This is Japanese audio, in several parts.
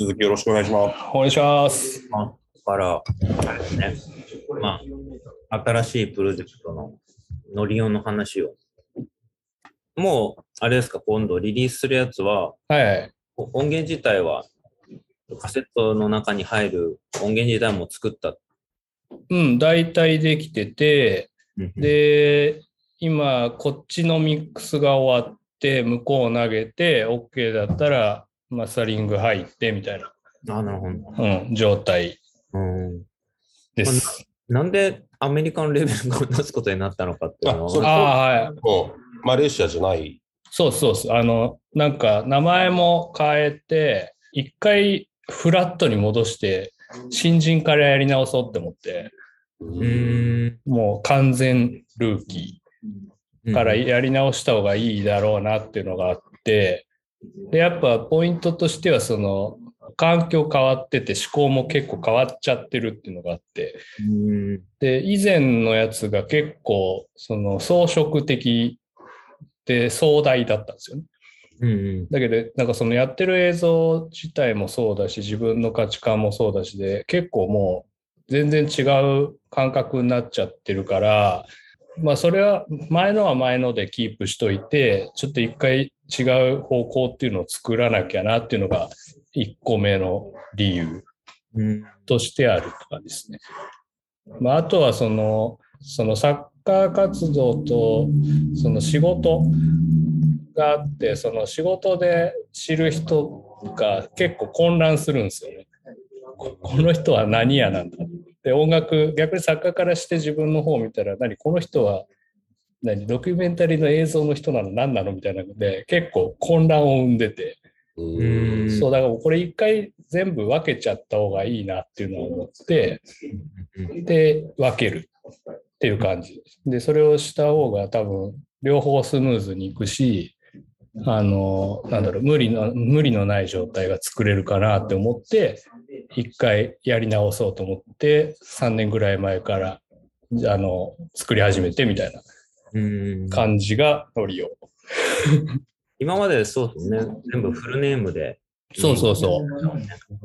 続きよろしくお願いします。お願いします。まあ、だから、あれですね、まあ、新しいプロジェクトのノリオンの話を。もう、あれですか、今度リリースするやつは、はいはい。お音源自体は、カセットの中に入る音源自体も作った。うん、大体できてて、で、で、今、こっちのミックスが終わって、向こう投げて、OK だったら、マスタリング入って、みたいな、あ、なるほど。うん、状態うん、です。なんでアメリカのレベルを出すことになったのかっていうのあそれは、ああ、はい。もう、マレーシアじゃない。そうそうそう。あの、なんか、名前も変えて、一回フラットに戻して、新人からやり直そうって思って、うーん。もう完全ルーキー。からやり直した方がいいだろうなっていうのがあって、で、やっぱポイントとしてはその、環境変わってて思考も結構変わっちゃってるっていうのがあって、うん。で、以前のやつが結構その装飾的で壮大だったんですよね。うん。だけど、なんかそのやってる映像自体もそうだし、自分の価値観もそうだしで、結構もう全然違う感覚になっちゃってるから、まあそれは前のは前のでキープしといて、ちょっと一回違う方向っていうのを作らなきゃなっていうのが1個目の理由うん。としてあるとかですね。まああとはその、そのサッカー活動とその仕事があって、その仕事で知る人が結構混乱するんですよね。ここの人は何やなんだで、音楽、逆に作家からして自分の方を見たら、何、この人は何、ドキュメンタリーの映像の人なの？何なの？みたいなので、結構混乱を生んでて、うん。んそう、だからこれ一回全部分けちゃった方がいいなっていうのを思って、で、分けるっていう感じ。で、それをした方が多分、両方スムーズにいくし、あの、なんだろう、無理の、無理のない状態が作れるかなって思って、一回やり直そうと思って、3年ぐらい前から、あの、作り始めてみたいな。うん。感じがノリオ。今までそうですね、全部フルネームで。そうそうそ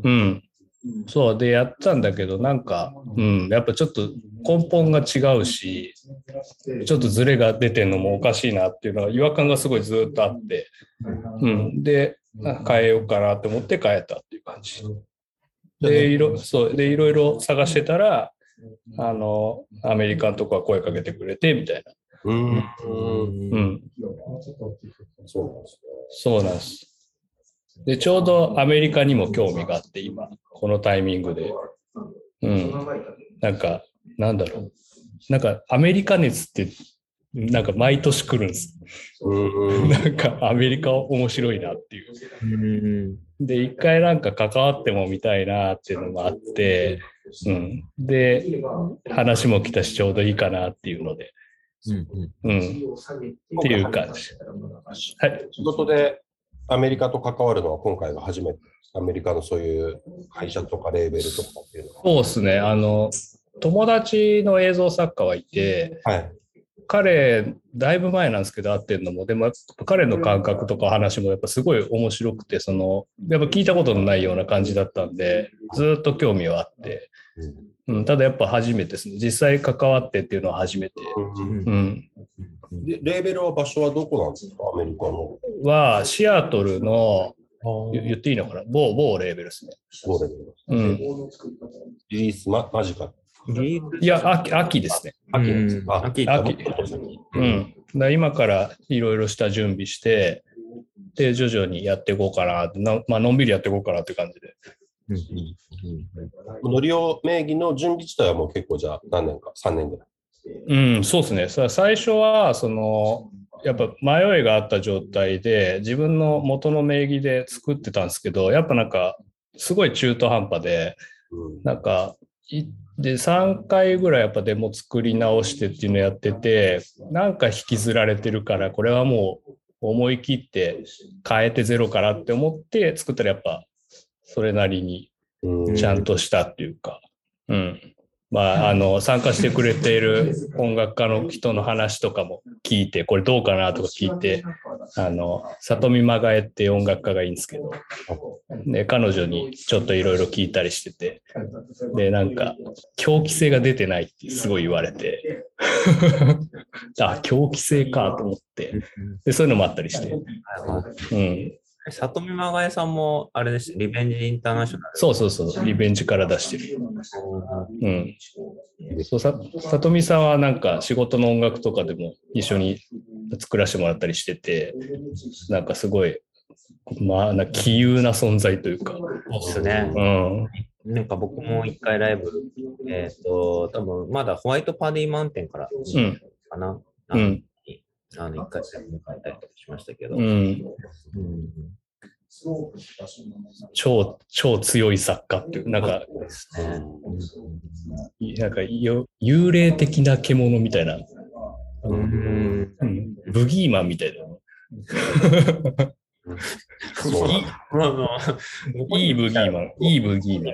う。うん。そうでやったんだけど、なんか、うん、やっぱちょっと根本が違うし、ちょっとズレが出てるのもおかしいなっていうのは違和感がすごいずっとあって、うん。で、あ変えようかなと思って変えたっていう感じ。で、いろ、そう、で、いろいろ探してたら、あの、アメリカのとこは声かけてくれて、みたいな。うん。ううん。ん。そうなんですそうなんです。で、ちょうどアメリカにも興味があって、今、このタイミングで。うん。なんか、なんだろう。なんか、アメリカ熱って、なんか毎年来るんです。なんか、アメリカ面白いなっていう。うん。で、一回なんか関わってもみたいなっていうのもあって、うん。で、話も来たし、ちょうどいいかなっていうので、うん。うん。っていう感じ。はい。仕事でアメリカと関わるのは今回が初めて。アメリカのそういう会社とかレーベルとかっていうのは。そうですね。あの、友達の映像作家はいて、はい。彼、だいぶ前なんですけど、会ってんのも、でも、彼の感覚とか話もやっぱすごい面白くて、その、やっぱ聞いたことのないような感じだったんで、ずっと興味はあって、うん、ただやっぱ初めてですね。実際関わってっていうのは初めて。うん。でレーベルは場所はどこなんですか？アメリカの。は、シアトルの、言言っていいのかな？某、某レーベルですね。どれレベルうん。リリースま間近。リいや、秋、秋ですね。秋秋うん。だ今からいろいろした準備して、で、徐々にやっていこうかなまあ、のんびりやっていこうかなって感じで。ノリオ名義の準備自体はもう結構じゃあ何年か、3年ぐらい。うん、そうですね。さ最初は、その、やっぱ迷いがあった状態で、自分の元の名義で作ってたんですけど、やっぱなんか、すごい中途半端で、うんなんか、いで、3回ぐらいやっぱデモ作り直してっていうのやってて、なんか引きずられてるから、これはもう思い切って変えてゼロからって思って作ったらやっぱ、それなりにうん。ちゃんとしたっていうか、うん。まあ、あの、参加してくれている音楽家の人の話とかも聞いて、これどうかなとか聞いて、あの、里見まがえって音楽家がいいんですけど、で、彼女にちょっといろいろ聞いたりしてて、で、なんか、狂気性が出てないってすごい言われて、あ、狂気性かと思って、で、そういうのもあったりして、うん。里見まがえさんも、あれです、リベンジインターナショナル。そうそうそう、リベンジから出してる。うん。そうさ里見さんはなんか仕事の音楽とかでも一緒に作らせてもらったりしてて、なんかすごい、まあ、な杞憂な存在というか、そうですね。うん。なんか僕も一回ライブ、えっ、と、多分まだホワイトパディマウンテンからうん。かな。うん。あの、一回戦迎えたりとかしましたけど。うん。うん超、超強い作家っていう、なんか、ですね。なんかよ幽霊的な獣みたいな、うん。うん、ブギーマンみたいな。いいブギーマン、いいブギーマ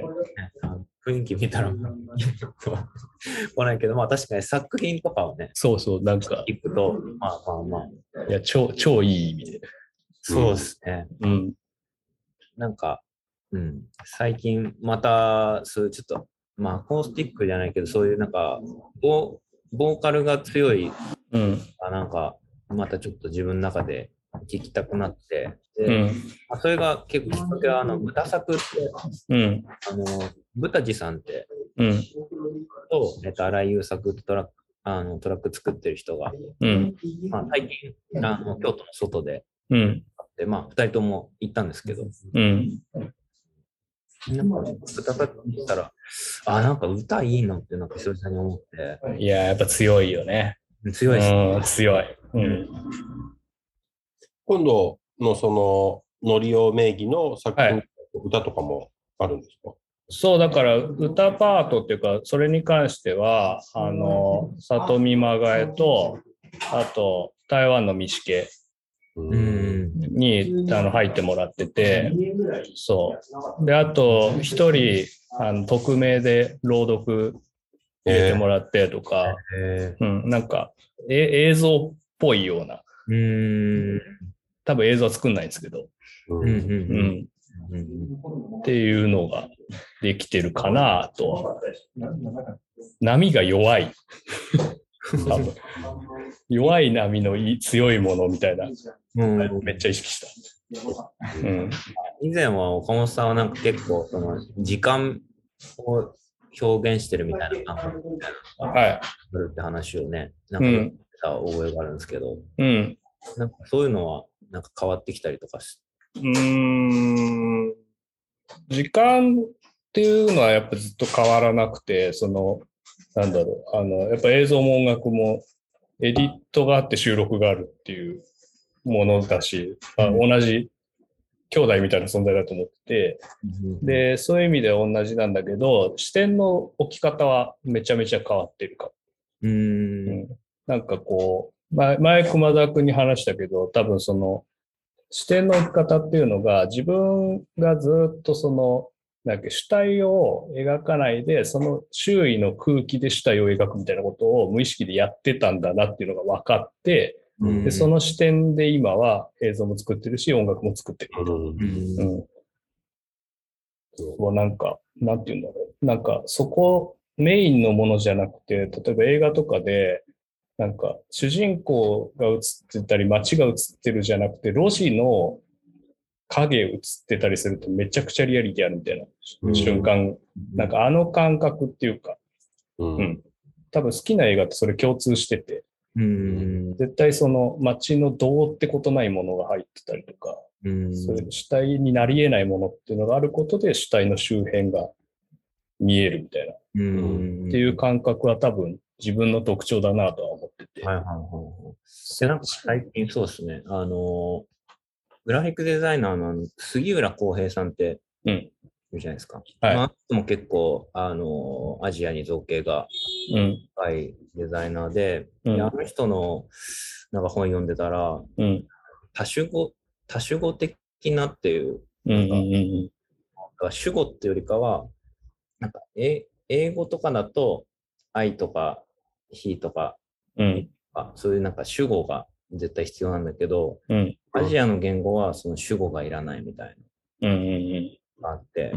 ン。雰囲気見たら、来ないけど、まあ確かに作品とかをね、そうそう、なんか、聞くと、まあまあまあ、いや、超、超いい意味で。そうですね。うん。なんか、うん、最近また、そういうちょっと、まあ、アコースティックじゃないけど、そういうなんか、ボボーカルが強い、うん。あなんか、またちょっと自分の中で聞きたくなって、でうん。まあそれが結構きっかけは、あの、豚作って、うん。あの、豚地さんって、うん。と、えっと、荒井優作ってトラック、あの、トラック作ってる人が、うん。まあ、最近、あの、京都の外で、うん。で、まあ、二人とも行ったんですけど、うん。なんか、歌ったって言ったら、あ、なんか歌いいのって、なんか久々に思って、いや、やっぱ強いよね。強いですね。うん、強い。うん。今度のその、ノリオ名義の作品、はい歌とかもあるんですか？そう、だから歌パートっていうか、それに関しては、あの、里見まがえと、あと、台湾のミシケううん。にあの入ってもらってて、そう。で、あと、一人、あの匿名で朗読入れてもらってとか、えうん、なんか、え映像っぽいような、ー、うーん。多分映像は作んないんですけど、うんうん。うん。ううん。ん、っていうのができてるかなとは。波が弱い。多分 弱い波のいい強いものみたいな、うんめっちゃ意識した。うん。以前は岡本さんはなんか結構、その、時間を表現してるみたいな感覚みたいなのがはい。あるって話をね、なんか覚えがあるんですけど、うん。なんかそういうのは、なんか変わってきたりとかしうーん。時間っていうのはやっぱずっと変わらなくて、その、なんだろう、あの、やっぱ映像も音楽もエディットがあって収録があるっていうものだし、あ同じ兄弟みたいな存在だと思ってて、で、そういう意味では同じなんだけど、視点の置き方はめちゃめちゃ変わってるかもうーん。なんかこう、前、前熊田君に話したけど、多分その、視点の置き方っていうのが、自分がずっとその、なんか主体を描かないで、その周囲の空気で主体を描くみたいなことを無意識でやってたんだなっていうのが分かって、うんで、その視点で今は映像も作ってるし、音楽も作ってる。うんうんうん。そうなんか、なんて言うんだろう。なんか、そこ、メインのものじゃなくて、例えば映画とかで、なんか、主人公が映ってたり、街が映ってるじゃなくて、路地の影映ってたりするとめちゃくちゃリアリティあるみたいなうん。瞬間、なんかあの感覚っていうか、うん。うん。多分好きな映画ってそれ共通してて、うん。絶対その街のどうってことないものが入ってたりとか、うん。そういう主体になり得ないものっていうのがあることで主体の周辺が見えるみたいな、うん。っていう感覚は多分自分の特徴だなとは思ってて。はいはいはいはい。で、なんか最近そうですね、あの、グラフィックデザイナーの杉浦浩平さんってうんいるじゃないですか。はいまあ、も結構、あの、アジアに造形がうん。深いデザイナーで、うんであの人のなんか本読んでたら、うん。多種語、多種語的なっていう、うん。うん。うん。だから主語っていうよりかは、なんか、え英語とかだと、愛とか、he とか、うん。あそういうなんか主語が絶対必要なんだけど、うん。アジアの言語はその主語がいらないみたいうんうんがあって、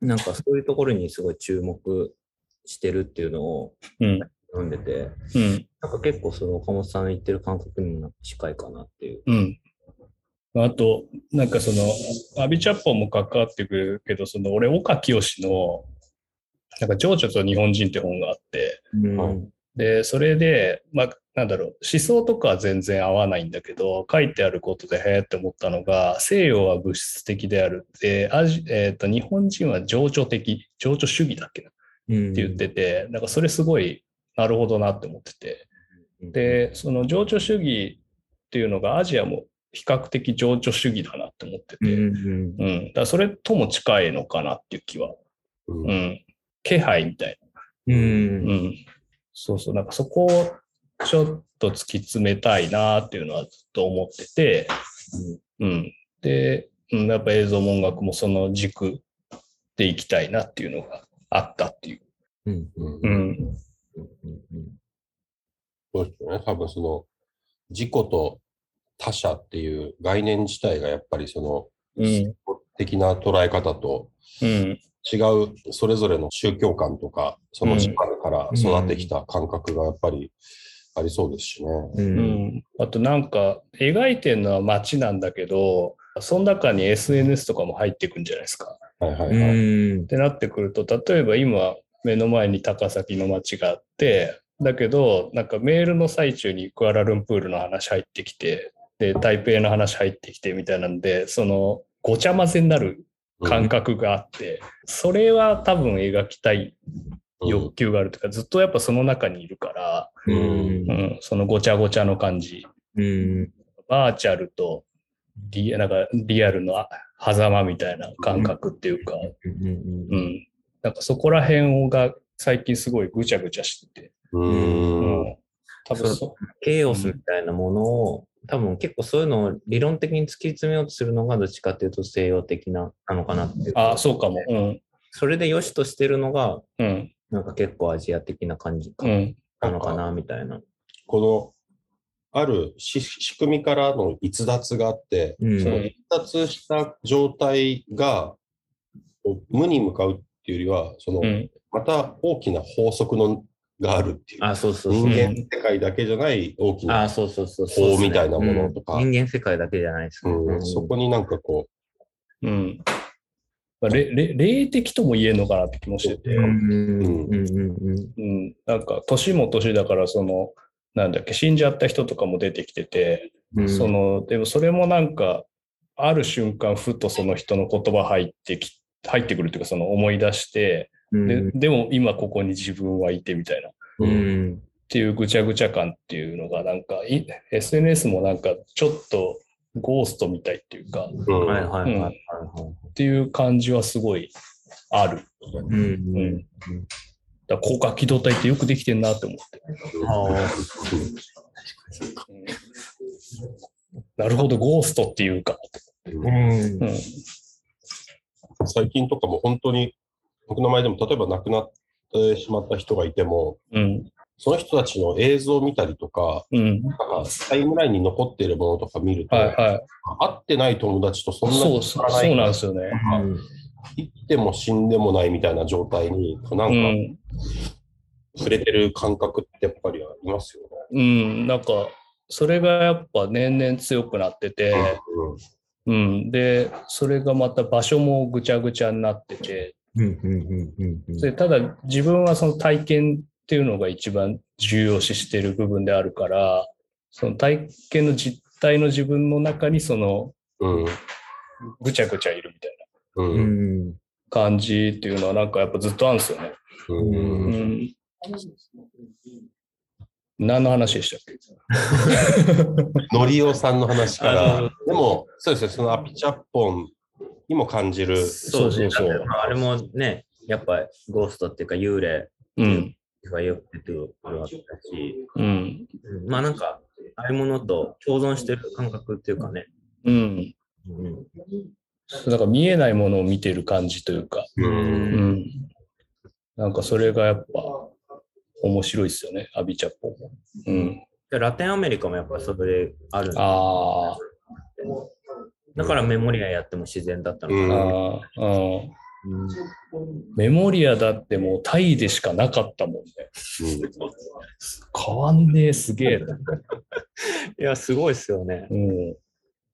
なんかそういうところにすごい注目してるっていうのをうん。読んでて、うん。なんか結構その岡本さんの言ってる感覚にも近いかなっていう。うん。あと、なんかその、アビチャッポンも関わってくるけど、その、俺、岡清の、なんか、情緒と日本人って本があって、うんで、それで、まあ、なんだろう、思想とかは全然合わないんだけど、書いてあることで、へえって思ったのが、西洋は物質的であるって、アジえっ、と、日本人は情緒的、情緒主義だっけな？うんって言ってて、なんかそれすごい、なるほどなって思ってて、で、その情緒主義っていうのがアジアも比較的情緒主義だなって思ってて、うんうん。うんだそれとも近いのかなっていう気は。うんうん。気配みたいうんな。うん。そうそう。なんかそこをちょっと突き詰めたいなっていうのはずっと思ってて、うん。で、うん、やっぱ映像も音楽もその軸でいきたいなっていうのがあったっていう。うんうんうん。そうですよね。多分その、自己と他者っていう概念自体がやっぱりその、うん。的な捉え方とうん。違うそれぞれの宗教観とか、その時間から育ってきた感覚がやっぱりありそうですしね。ううんん。あとなんか、描いてるのは街なんだけど、その中に SNS とかも入ってくんじゃないですか。はいはいはい。うんってなってくると、例えば今、目の前に高崎の街があって、だけど、なんかメールの最中にクアラルンプールの話入ってきて、で、台北の話入ってきてみたいなんで、その、ごちゃ混ぜになる感覚があって、それは多分描きたい欲求があるというか、ずっとやっぱその中にいるから、うんうん、そのごちゃごちゃの感じ。うんバーチャルとリなんかリアルの狭間みたいな感覚っていうか、うんうん。なんかそこら辺が最近すごいぐちゃぐちゃしてて。う。うんん。多分そそケイオスみたいなものを、多分結構そういうのを理論的に突き詰めようとするのがどっちかっていうと西洋的ななのかなっていう。あ、そうかも。うん。それで良しとしてるのが、うん。なんか結構アジア的な感じうん。なのかなみたいな。この、あるし仕組みからの逸脱があって、うんその逸脱した状態が、無に向かうっていうよりは、その、うん。また大きな法則のがあるっていう。あ、そうそう人そう。間世界だけじゃない大きあ、な、そうそうそうそう。法みたいなものとかうん人間世界だけじゃないですね。うんそこになんかこうん。まあれれ霊的とも言えるのかなって気もしてて。うんうんうんうんうん。なんか、年も年だから、その、なんだっけ、死んじゃった人とかも出てきてて、うん。その、でもそれもなんか、ある瞬間、ふとその人の言葉入ってき、入ってくるっていうか、その思い出して、うん、ででも今ここに自分はいてみたいな。っう、うん。ていうぐちゃぐちゃ感っていうのが、なんかい、SNS もなんかちょっとゴーストみたいっていうか、っうんはいはいはいはい。ていう感じはすごいある。うんうんうん。だから高架機動隊ってよくできてんなって思って。あうんなるほど、ゴーストっていうか。ーうんうん。最近とかも本当に、僕の前でも例えば亡くなってしまった人がいても、うん。その人たちの映像を見たりとか、うん。なんかタイムラインに残っているものとか見ると、はいはい。会ってない友達とそんなにそうそうなんですよね。うん生きても死んでもないみたいな状態に、なかうんん。触れてる感覚ってやっぱりありますよね。うん。なんか、それがやっぱ年々強くなってて、うん。で、それがまた場所もぐちゃぐちゃになってて、うんうんうんうんでただ自分はその体験っていうのが一番重要視している部分であるから、その体験の実態の自分の中にそのうん。ぐちゃぐちゃいるみたいなう。うんん感じっていうのはなんかやっぱずっとあるんですよね。うん。ううん。ん。何の話でしたっけ？のりおさんの話かあらの、でも、そうですね、そのアピチャッポンにも感じる。そうそうそうあれもね、やっぱゴーストっていうか幽霊うん。がよく出てくるわけだし、うん。うんまあなんか、ああいうものと共存してる感覚っていうかね。うん。うんだから見えないものを見てる感じというか、う。うんん。なんかそれがやっぱ面白いですよね、アビチャッポンも。うん。でラテンアメリカもやっぱそれあるああ、だからメモリアやっても自然だったのかな。ああ、うん。うんメモリアだってもうタイでしかなかったもんね。変わんねえ、すげえな。いや、すごいですよね。うん。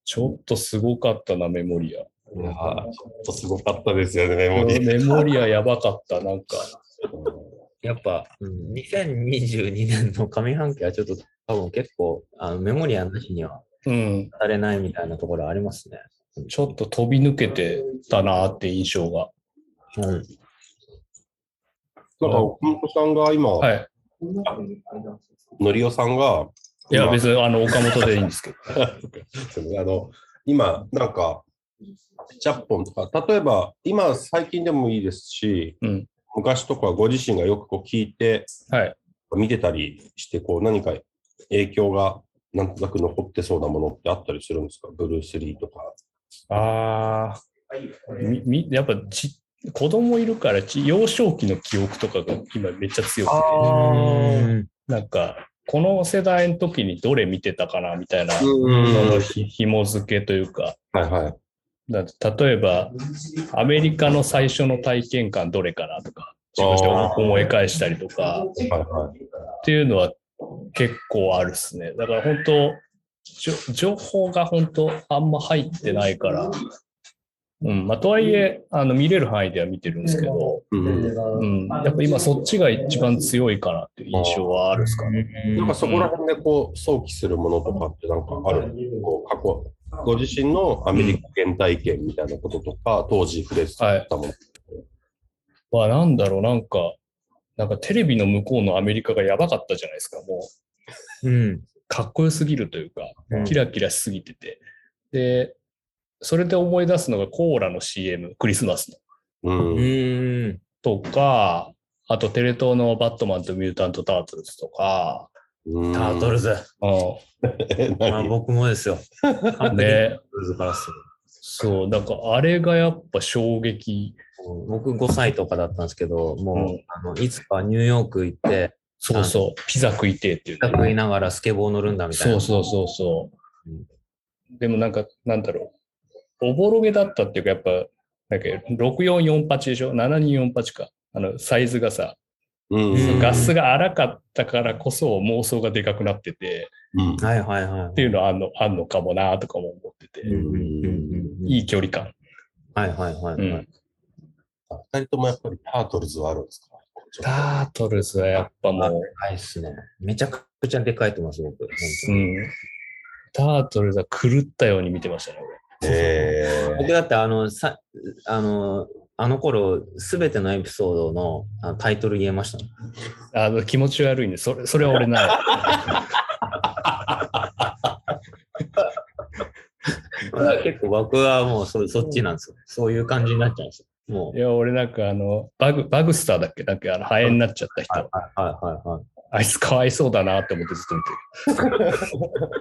ちょっとすごかったな、メモリア。うんいやーちょっとすごかったですよね、メモリー。メモリアやばかった、なんか。やっぱ、うん、2022年の上半期はちょっと多分結構あのメモリアなしにはうん。されないみたいなところありますね。ちょっと飛び抜けてたなって印象が。うん。なんか、岡本さんが今、はい。のりおさんが、いや、今別にあの、岡本でいいんですけど。あの今、なんか、チャッポンとか、例えば、今、最近でもいいですし、うん昔とかご自身がよくこう聞いて、はい。見てたりして、こう何か影響がなんとなく残ってそうなものってあったりするんですか？ブルース・リーとか。ああ。み、み、やっぱち、子供いるからち、幼少期の記憶とかが今めっちゃ強くて、うんなんか、この世代の時にどれ見てたかなみたいなうんの紐付けというか、はいはい。だ例えば、アメリカの最初の体験感どれかなとか、自分で思い返したりとか、はいはい。っていうのは結構あるっすね。だから本当、じょ情報が本当あんま入ってないから、うん、まあ、とはいえ、あの、見れる範囲では見てるんですけど、うん。うん、やっぱ今そっちが一番強いかなっていう印象はあるっすかね。なんかそこら辺でこう想起するものとかってなんかある？こう過去、ご自身のアメリカ原体験みたいなこととか、当時触れてたもの。まあ、なんだろう、なんか、なんかテレビの向こうのアメリカがやばかったじゃないですか、もう。うん。かっこよすぎるというか、うんキラキラしすぎてて。で、それで思い出すのがコーラの CM、クリスマスの。うん。うん。とか、あとテレ東のバットマンとミュータント・タートルズとか、うんタートルズ。うえまあ何僕もですよ。ん、で、ズからする。そう、なんかあれがやっぱ衝撃。僕5歳とかだったんですけど、もう、うんあのいつかニューヨーク行って、そうそう、ピザ食いてえっていう。食いながらスケボー乗るんだみたいな。そうそうそうそう。でもなんか、なんだろう。おぼろげだったっていうか、やっぱ、なんか6448でしょ ?7248 か。あの、サイズがさ、うんうんガスが荒かったからこそ妄想がでかくなってて、うんはいはいはい。っていうのはあんのあんのかもなとかも思ってて、うんうんうんうんいい距離感。はいはいはいはい。うん二人ともやっぱりタートルズはあるんですか？タートルズはやっぱもう、はいっすね。めちゃくちゃでかいと思います、僕。うん。タートルズは狂ったように見てましたね、え僕だってあの、さ、あの、あの頃、すべてのエピソードのあのタイトル言えましたね。俺。あの、気持ち悪いんで、それ、それは俺ない。結構僕はもうそそっちなんですよ。そういう感じになっちゃうんですよ。もいや、俺なんかあの、バグ、バグスターだっけ？なんかあの、ハエになっちゃったう。人。はいはいはいはい。あいつかわいそうだなって思ってずっと見てる。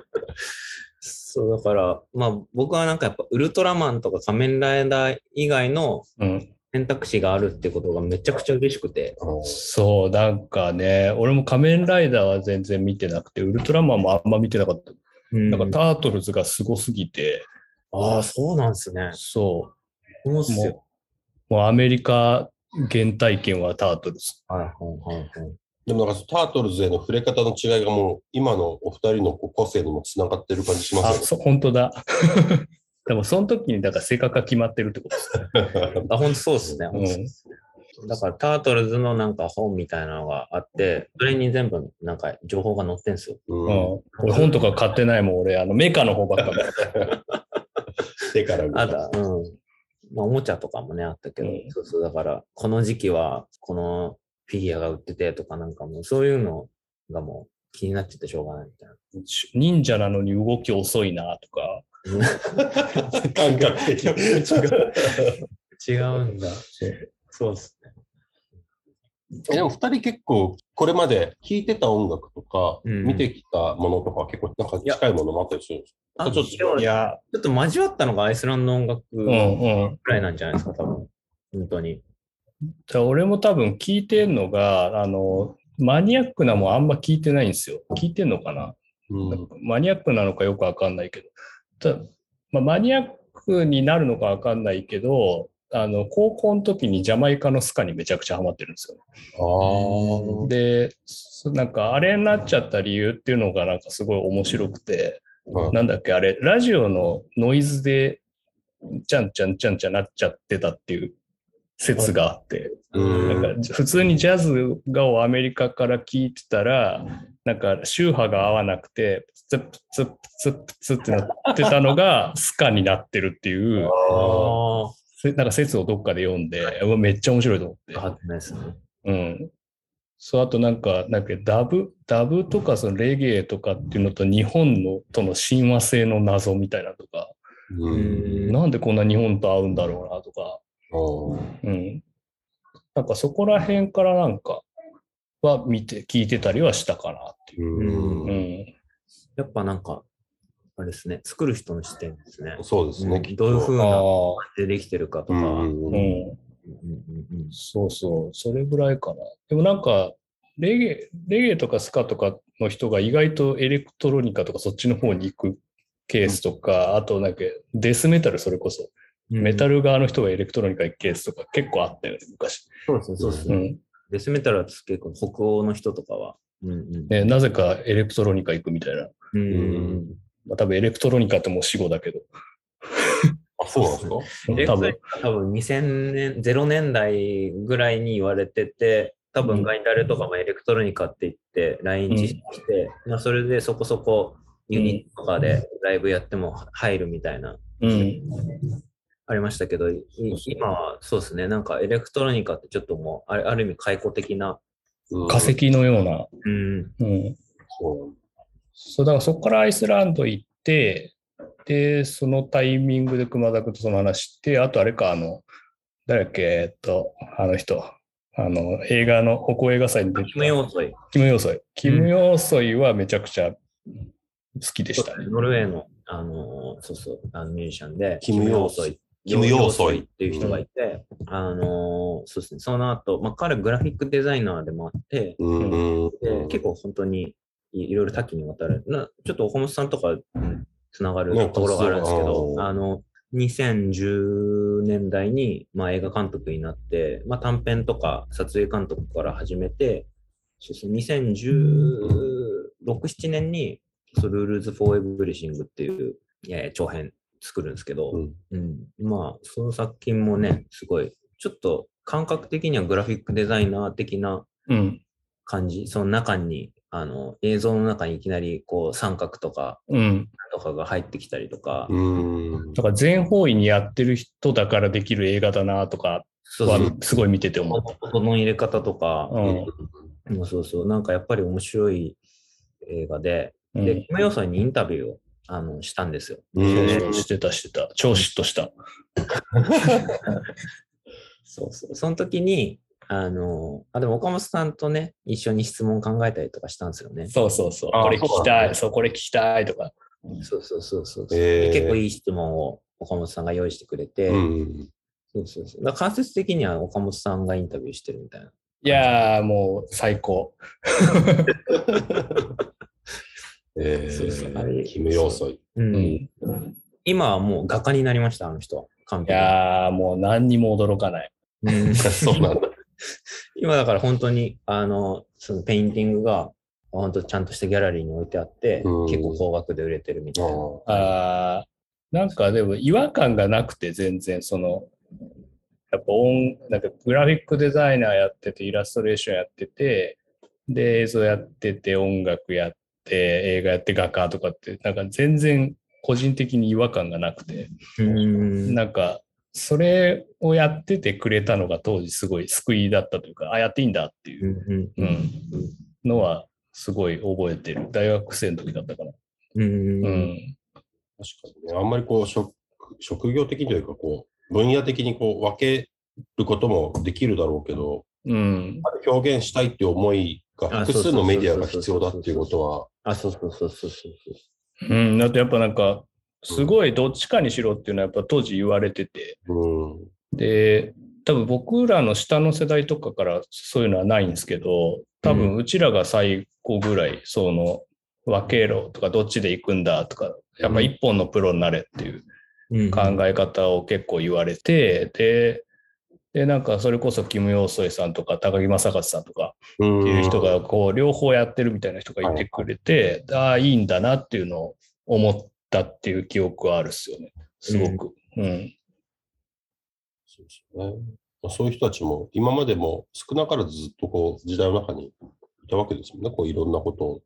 そうだから、まあ僕はなんかやっぱウルトラマンとか仮面ライダー以外のうん。選択肢があるってことがめちゃくちゃ嬉しくて。そう、なんかね、俺も仮面ライダーは全然見てなくて、ウルトラマンもあんま見てなかった。うんなんかタートルズがすごすぎて、ああ、そうなんですね。そそうっすよ。う、もうアメリカ原体験はタートルズ。はいはいはいはい。でもなんかタートルズへの触れ方の違いがもう今のお二人のこう個性にもつながってる感じしまあ、すそう、本当だ。でもその時にだから性格が決まってるってことですね。よね。あ、本当そうですね。うん。だからタートルズのなんか本みたいなのがあって、それに全部なんか情報が載ってんすよ。うんうん。俺本とか買ってないもん、俺、あの、メカの方ばっかだ。手からあだ、うん。まあ、おもちゃとかもね、あったけど、うんそうそう、だから、この時期は、このフィギュアが売っててとかなんかもう、そういうのがもう気になっててしょうがないみたいな。忍者なのに動き遅いなとか。感覚的。違う。違うんだ。そうですね。でも二人結構これまで聴いてた音楽とか、うん見てきたものとか結構なんか近いものもあったりするんですか？あちょっといや、ちょっと交わったのがアイスランドの音楽うんぐうん。らいなんじゃないですか、多分。本当に。じゃあ俺も多分聞いてんのが、あの、マニアックなもんあんま聞いてないんですよ。聞いてんのかな、うんマニアックなのかよくわかんないけど。たまあ、マニアックになるのかわかんないけど、あの、高校の時にジャマイカのスカにめちゃくちゃハマってるんですよ。ああ。で、そなんかあれになっちゃった理由っていうのがなんかすごい面白くて、はいなんだっけ、あれ、ラジオのノイズで、ちゃんちゃんちゃんちゃんなっちゃってたっていう説があって、うんなんか普通にジャズがをアメリカから聞いてたら、なんか周波が合わなくて、ツップツップツップツッってなってたのがスカになってるっていう、なんか説をどっかで読んで、うわめっちゃ面白いと思ってあ、。わかんないですね。うん。そう、あとなんか、なんかダブ、ダブとかそのレゲエとかっていうのと日本のとの親和性の謎みたいなとか、うん。なんでこんな日本と合うんだろうなとか、うん。なんかそこら辺からなんかは見て、聞いてたりはしたかなっていう。うんうん。やっぱなんか、あれですね、作る人の視点ですね。そうですね。うんきっとどういうふうなでできてるかとか。うんうんうん。うんうんそうそう、それぐらいかな。でもなんか、レゲエ、レゲエとかスカとかの人が意外とエレクトロニカとかそっちの方に行くケースとか、あとなんかデスメタルそれこそ、うんメタル側の人がエレクトロニカ行くケースとか結構あったよね、昔。そうですね、そうですね。うん。デスメタルは結構北欧の人とかは。うんうんね、なぜかエレクトロニカ行くみたいな。うんうんまあ多分エレクトロニカってもう死語だけど。あ、そうなんですか？多分。多分2000年、0年代ぐらいに言われてて、多うん。分ガイダルとかもエレクトロニカって言って来日して、まあそれでそこそこユニットとかでライブやっても入るみたいな、うん。ありましたけど、い今はそうですね、なんかエレクトロニカってちょっともう、あるある意味懐古的な、うん。化石のような。うん、うん。そうそう、だからそこからアイスランド行って、で、そのタイミングで熊田君とその話して、あとあれか、あの、誰だっけ、えっと、あの人、あの、映画の、北欧映画祭に出てキム・ヨーソイ、キム・ヨーソイ。キム・ヨーソイはめちゃくちゃ好きでしたね。ノルウェーの、あの、そうそう、あのミュージシャンで、キムヨーソイ。イ。キムヨーソイ。っていう人がいて、あの、そうですね、その後、まあ、彼グラフィックデザイナーでもあって、うんうん。で結構本当にいいろいろ多岐にわたる。なちょっと岡本さんとかつながるねところがあるんですけど、あの、2010年代に、まあ、映画監督になって、まあ、短編とか撮影監督から始めて、そうそう2016、7年に、そう Rules for Everything っていう、えー長編作るんですけど、うんうん、まあ、その作品もね、すごい、ちょっと感覚的にはグラフィックデザイナー的なうん。感じ、その中に、あの、映像の中にいきなり、こう、三角とか、うん。とかが入ってきたりとか、うんだから全方位にやってる人だからできる映画だなとかすごい見てて思う。音の入れ方とか、うん。うんそうそう、なんかやっぱり面白い映画で、で、うんキム・ヨーソンにインタビューをあのしたんですよ。うんしてたしてた。超嫉妬した。そうそう。その時に、あの、あ、でも岡本さんとね、一緒に質問考えたりとかしたんですよね。そうそうそう。あこれ聞きたい。そう、これ聞きたいとか。そうそうそうそう。へーで結構いい質問を岡本さんが用意してくれて、うんそうそうそう。だから間接的には岡本さんがインタビューしてるみたいな。いやー、もう最高。えそうそうあれー、キム・ヨーソイ。うんうん。今はもう画家になりました、あの人は。完い。やー、もう何にも驚かない。うん そうなんだ。今だから本当に、あの、そのペインティングが、本当ちゃんとしたギャラリーに置いてあって、うん。結構高額で売れてるみたいな。あー。なんかでも違和感がなくて全然その、やっぱ音、なんかグラフィックデザイナーやってて、イラストレーションやってて、で、映像やってて、音楽やって、映画やって、画家とかって、なんか全然個人的に違和感がなくて、うん。なんか、それをやっててくれたのが当時すごい救いだったというか、あ、やっていいんだっていううんうんうんのはすごい覚えてる。大学生の時だったかな。うんうん。確かにね、あんまりこう職、職業的というか、こう、分野的にこう分けることもできるだろうけど、うん。表現したいっていう思いがあ複数のメディアが必要だっていうことは、あ、そうそうそうそうそう。うん、だってやっぱなんか、すごいどっちかにしろっていうのはやっぱ当時言われてて、うん、で、多分僕らの下の世代とかからそういうのはないんですけど、多分うちらが最後ぐらい、その、分けろとかどっちで行くんだとか、やっぱ一本のプロになれっていう考え方を結構言われて、で、で、なんかそれこそキム・ヨーソイさんとか高木正和さんとかっていう人がこう両方やってるみたいな人がいてくれて、ああ、いいんだなっていうのを思ったっていう記憶はあるっすよね。すごく。うん。そうですよね。まあそういう人たちも今までも少なからずずっとこう時代の中にいたわけですもんね。こういろんなことを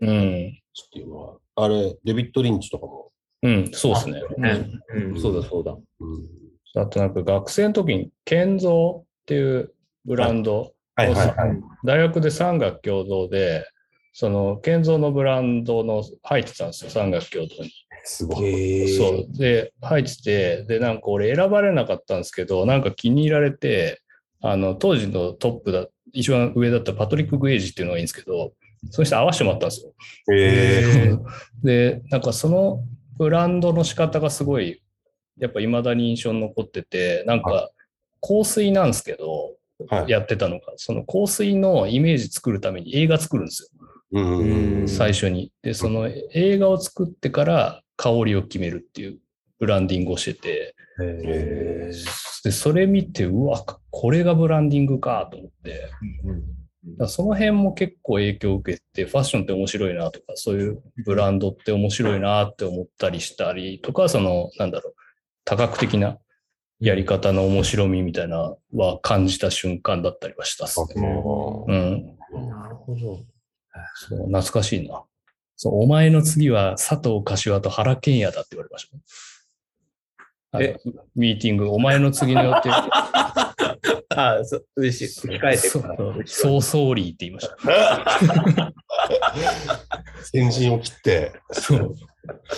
うん。っていうのは。あれ、デビッド・リンチとかも。うん、そうですね。ねうん、そうだそうだ。うん、あとなんか学生の時に、健三っていうブランド、はいはいはい。大学で産学共同で、その健三のブランドの入ってたんですよ、産学共同に。すごい。そう。で、入ってて、で、なんか俺選ばれなかったんですけど、なんか気に入られて、あの、当時のトップだ、一番上だったパトリック・グエイジっていうのがいいんですけど、その人合わせてもらったんですよ。え で、なんかそのブランドの仕方がすごい、やっぱ未だに印象に残ってて、なんか香水なんですけど、ー、はい。やってたのが、その香水のイメージ作るために映画作るんですよ、最初に。で、その映画を作ってから香りを決めるっていうブランディングをしてて、へで、それ見て、うわ、これがブランディングかと思って、だその辺も結構影響を受けて、ファッションって面白いなとか、そういうブランドって面白いなって思ったりしたりとか、その、なんだろう、多角的なやり方の面白みみたいなは感じた瞬間だったりはしたっすね。うん。なるほど。そう、懐かしいな。そう、お前の次は佐藤柏と原健也だって言われました。え？ミーティング、お前の次の予定。あ あ、そう、嬉しい。控えてそ。う、そう、ソーリーって言いました。先陣を切って、そう。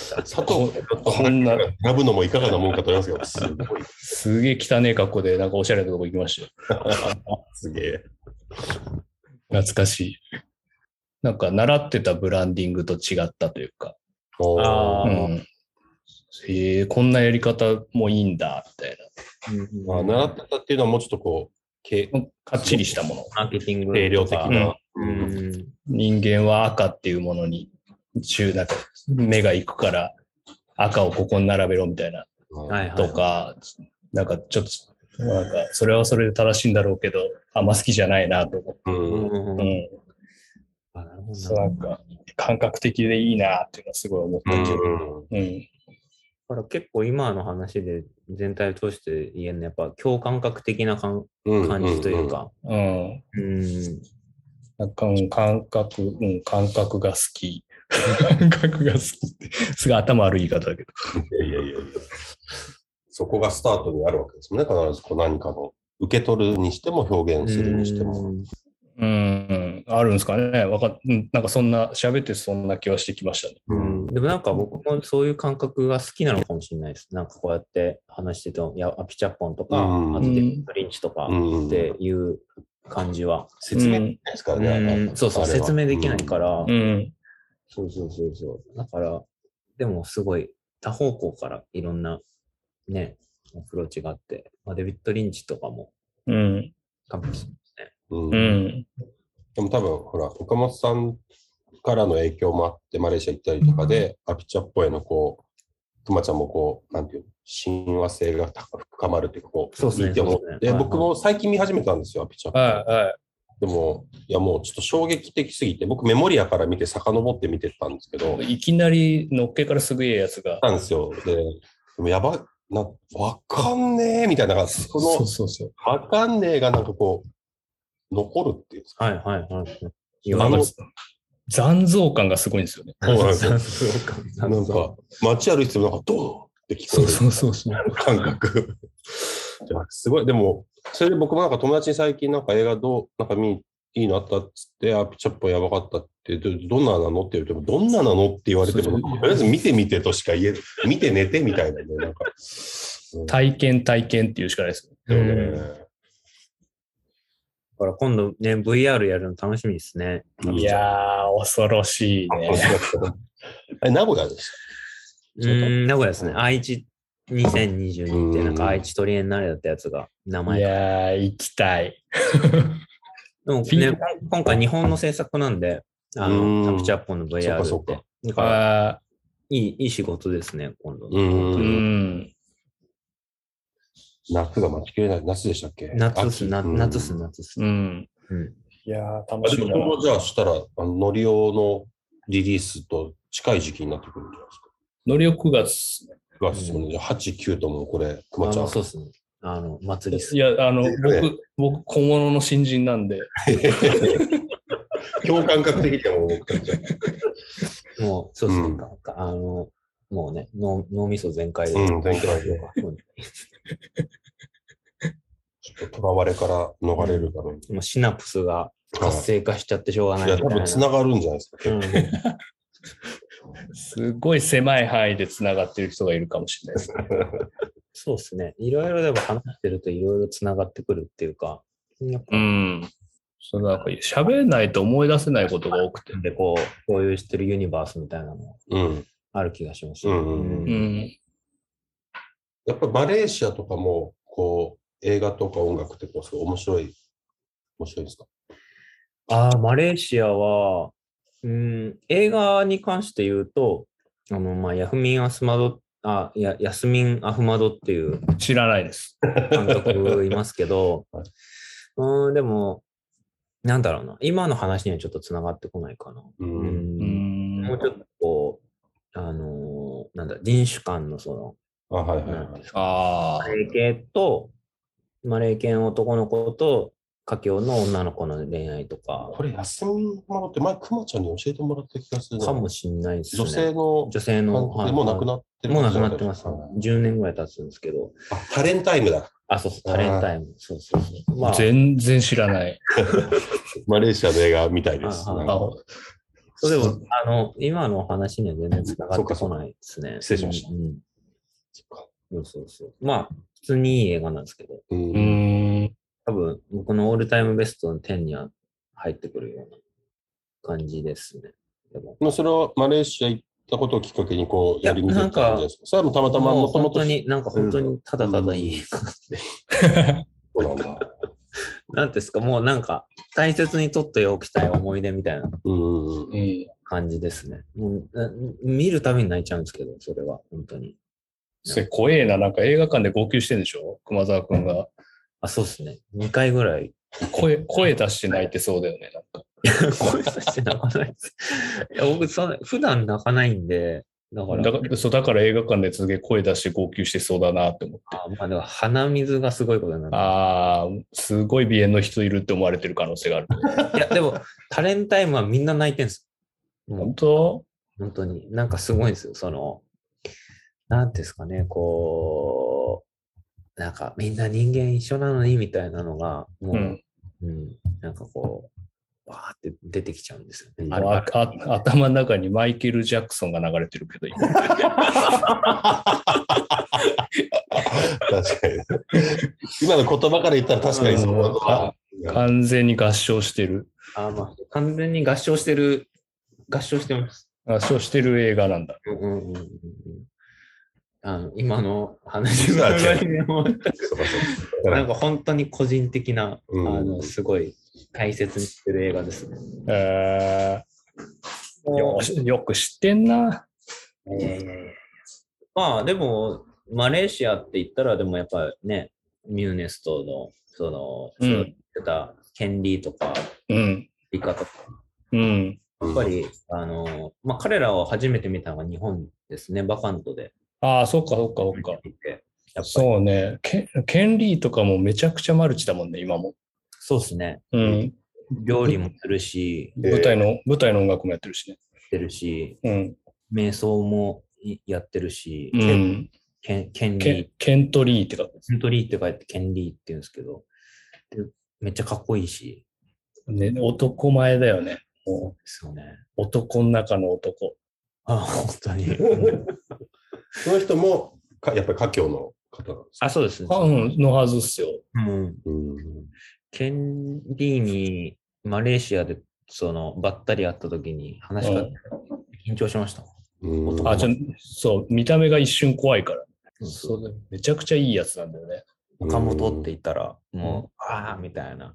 佐藤こんな選ぶのもいかがなもんかと思いますけど、すごい。すげえ汚い格好で、なんかおしゃれなとこ行きましたよ。すげえ。懐かしい。なんか習ってたブランディングと違ったというか、うん。へえこんなやり方もいいんだ、みたいまあ、習ってたっていうのはもうちょっとこう、けな。かっちりしたもの。マーケティング。定量的な。ううんん。人間は赤っていうものに、中、なんか目が行くから、赤をここに並べろみたいなはいはい。とか、なんかちょっと、なんか、それはそれで正しいんだろうけど、あんま好きじゃないなと思って。うんうんそうなんか、感覚的でいいなっていうのはすごい思ったけど。うん。だから結構今の話で全体を通して言えるのはやっぱ共感覚的な感うん感じという。か。うん。うん。なんかうん感覚、うん、感覚が好き。感覚が好きって、すごい頭悪い言い方だけど。いやいやいや。そこがスタートにあるわけですもんね。必ずこう何かの受け取るにしても表現するにしても。うんうん、あるんですかね。わかなんかそんな、喋ってそんな気はしてきましたね。うんでもなんか僕もそういう感覚が好きなのかもしれないです。なんかこうやって話してても、いや、アピチャッポンとか、うんあとデビッド・リンチとかうんっていう感じは。説明できないですからね。うんそうそう、説明できないから、うん。そうそうそうそう。だから、でもすごい多方向からいろんなね、アプローチがあって、まあ、デビッド・リンチとかもうん。うんうん。でも多分、ほら、岡本さんからの影響もあって、マレーシア行ったりとかで、アピチャッポへのこう、くまちゃんもこう、なんていうの、親和性が高深まるっていうか、こう、そうっすねいいって思って、ね僕も最近見始めたんですよ、アピチャッポ。はい、はい。でも、いやもうちょっと衝撃的すぎて、僕メモリアから見て遡って見てたんですけど、いきなりのっけからすぐいいやつが。なんですよ。で、でもやばい、な、わかんねえみたいな、その、そうそう。わかんねえがなんかこう、残るっていうんですか？はいはいはい。いあの残像感がすごいんですよね。そうなんですよそうなんか、街歩いててもなんか、ドーンって聞こえる。そうそうそう。感覚。すごい。でも、それで僕もなんか友達に最近なんか映画どう、なんか見、いいのあったっつって、あ、ピチャッポやばかったって、どどんななのって言われても、どんななのって言われても、とりあえず見てみてとしか言え、見て寝てみたいなね、なんか。うん体験体験っていうしかないですよ。ねだから今度ね、VR やるの楽しみですね。うんいやー、恐ろしいね。え、名古屋でしうーん、名古屋ですね。愛知2022ってなんか愛知トリエンナーレだったやつが名い前が。やー、行きたい。でもね、今回日本の制作なんで、あの、タプチャッポンの VR って。そうかそうかだから、あいい、いい仕事ですね、今度。うんう本ん。夏が待ちきれない。夏でしたっけ？夏っす、夏っす、夏っす。うん。うん。いやー、あ楽しみだな。じゃあしたら、あのノリオのリリースと近い時期になってくるんじゃないですか？ノリオ9月っすね。9月ですもんね。じゃあ8、9ともこれ、くまあちゃん。のそうっすね。あの、祭りっすい。や、あの、ね僕、僕、小物の新人なんで、共感覚的にはもう僕たちは。もう、そうっすね。あの、もうね、脳脳みそ全開で。うん全開でうんちょっと囚われから逃れるために。もうシナプスが活性化しちゃってしょうがないいや、みたいな。多分繋がるんじゃないですか。うん すごい狭い範囲でつながってる人がいるかもしれないですね。そうですね。いろいろでも話してるといろいろつながってくるっていうか、やっぱうん。そうなんか喋れないと思い出せないことが多くて。でこう、共有してるユニバースみたいなのうん。ある気がします。うんうんうんうん。やっぱマレーシアとかも、こう、映画とか音楽ってこう、すごい面白い、面白いですか？ああ、マレーシアは、うん、映画に関して言うと、あの、まあ、ヤフミン・アスマド、あ、や、ヤスミン・アフマドっていう知らないです。監督いますけど はい、うん、でも、なんだろうな、今の話にはちょっとつながってこないかな。う。うんん。もうちょっとこう、あのーなんだ、人種間のその、あ、はいはいはいなんていうん。ですかあマレー系と、マレー系の男の子と、華僑の女の子の恋愛とか、これ、休みもらって、前、くまちゃんに教えてもらった気がするなかもしんないですね。女性の女性の、もう亡くなってるもう亡くなってます。はい10年ぐらい経つんですけど。あ、タレンタイムだ。あ、そうそう、タレンタイム。そうそうそう。まあ。あ、全然知らない。マレーシアの映画みたいです。あでも、あの、今の話には全然つながってこないですね。失礼しましたうんうんそうそうそう。まあ、普通にいい映画なんですけど、う。うんん。多分、僕のオールタイムベストの10には入ってくるような感じですね。でも、まあそれはマレーシア行ったことをきっかけにこう、やりに行った感じですかそれはもうたまたまもうもともと本当に、なんか本当にただただいい映画で。そうなんだ。なんですか、もうなんか、大切にとっておきたい思い出みたいな。感じですね。もうな見るたびに泣いちゃうんですけど、それは、本当に。それ怖えな。なんか映画館で号泣してんでしょ？熊沢くんが。あ、そうですね。2回ぐらい。声、声出して泣いてそうだよね。なんか。声させて泣かないです。いや、僕普段泣かないんで、だから、だからそうだから映画館ですげえ声出して号泣してそうだなって思って。あまあ、でも鼻水がすごいことになる。ああ、すごい鼻炎の人いるって思われてる可能性がある。いや、でも、タレンタイムはみんな泣いてるんです本当？本当に。なんかすごいんですよ。その、なんですかね、こう、なんかみんな人間一緒なのにみたいなのが、もう、うんうん、なんかこう、わーって出てきちゃうんですよね。ああ頭の中にマイケル・ジャクソンが流れてるけど、今確かに。今の言葉から言ったら確かにそう。完全に合唱してる。あまあ、完全に合唱してる、合唱してます。合唱してる映画なんだ。うんうんうんうんうんあの今の話の流れでもそうかそうかなんか本当に個人的な、うんあのすごい大切にしてる映画ですね。えー、よしよく知ってんな。いやいやいやまあでも、マレーシアって言ったら、でもやっぱね、ミューネストの、その、うんそう言ってた権利とか、うん。理科とか、うん。やっぱり、あの、まあ彼らを初めて見たのが日本ですね、バカントで。ああ、そっかそっかそっか。そうね。ケケンリーとかもめちゃくちゃマルチだもんね、今も。そうですね。うん。料理もするし、で舞台の、舞台の音楽もやってるしね。してるし、うん。瞑想もいやってるし、うん。ケンケンリーケン、ケントリーってか、ケントリーって書いてケンリーって言うんですけど、でめっちゃかっこいいし、ね、男前だよね。もうですよね。男の中の男。あ、本当に。その人も、かやっぱり華僑の方なんですか？あ、そうですね。あうん、のはずっすよ。うん。うんケンリーにマレーシアでそのばったり会った時に話しかけて緊張しました。うんあ、じゃあそう、見た目が一瞬怖いから。うんそうだめちゃくちゃいいやつなんだよね。岡本って言ったら、もう、ああ、みたいな。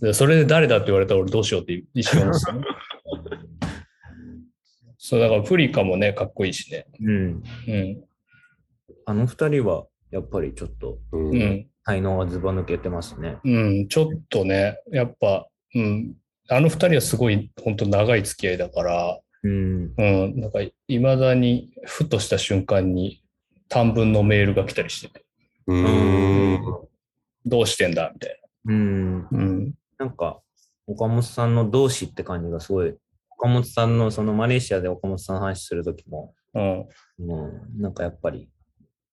でそれで誰だって言われたら俺どうしようって一瞬思うんですよね。そう、だからフリカもね、かっこいいしね。うん。うん。あの二人は、やっぱりちょっと、うんうん。才能がずば抜けてますね。うん。ちょっとね、やっぱ、うん。あの二人はすごい、本当長い付き合いだから、うん。うん。なんか、いまだに、ふとした瞬間に短文のメールが来たりしてて、うーん。どうしてんだみたいうん。な。うん。なんか、岡本さんの同志って感じがすごい、岡本さんの、そのマレーシアで岡本さんの話するときも、うん。もう、なんかやっぱり、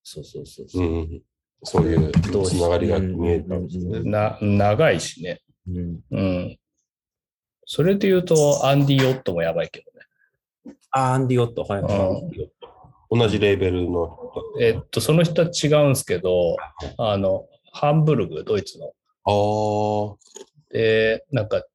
そうそうそうそう。うん。そういうつながりが見えたんですね。な、長いしね。うん。うん。それで言うと、アンディ・オットもやばいけどね。あー、アンディ・オット、はい。うんアンディオット同じレーベルの。えっと、その人は違うんですけど、あの、ハンブルグ、ドイツの。あで、なんか、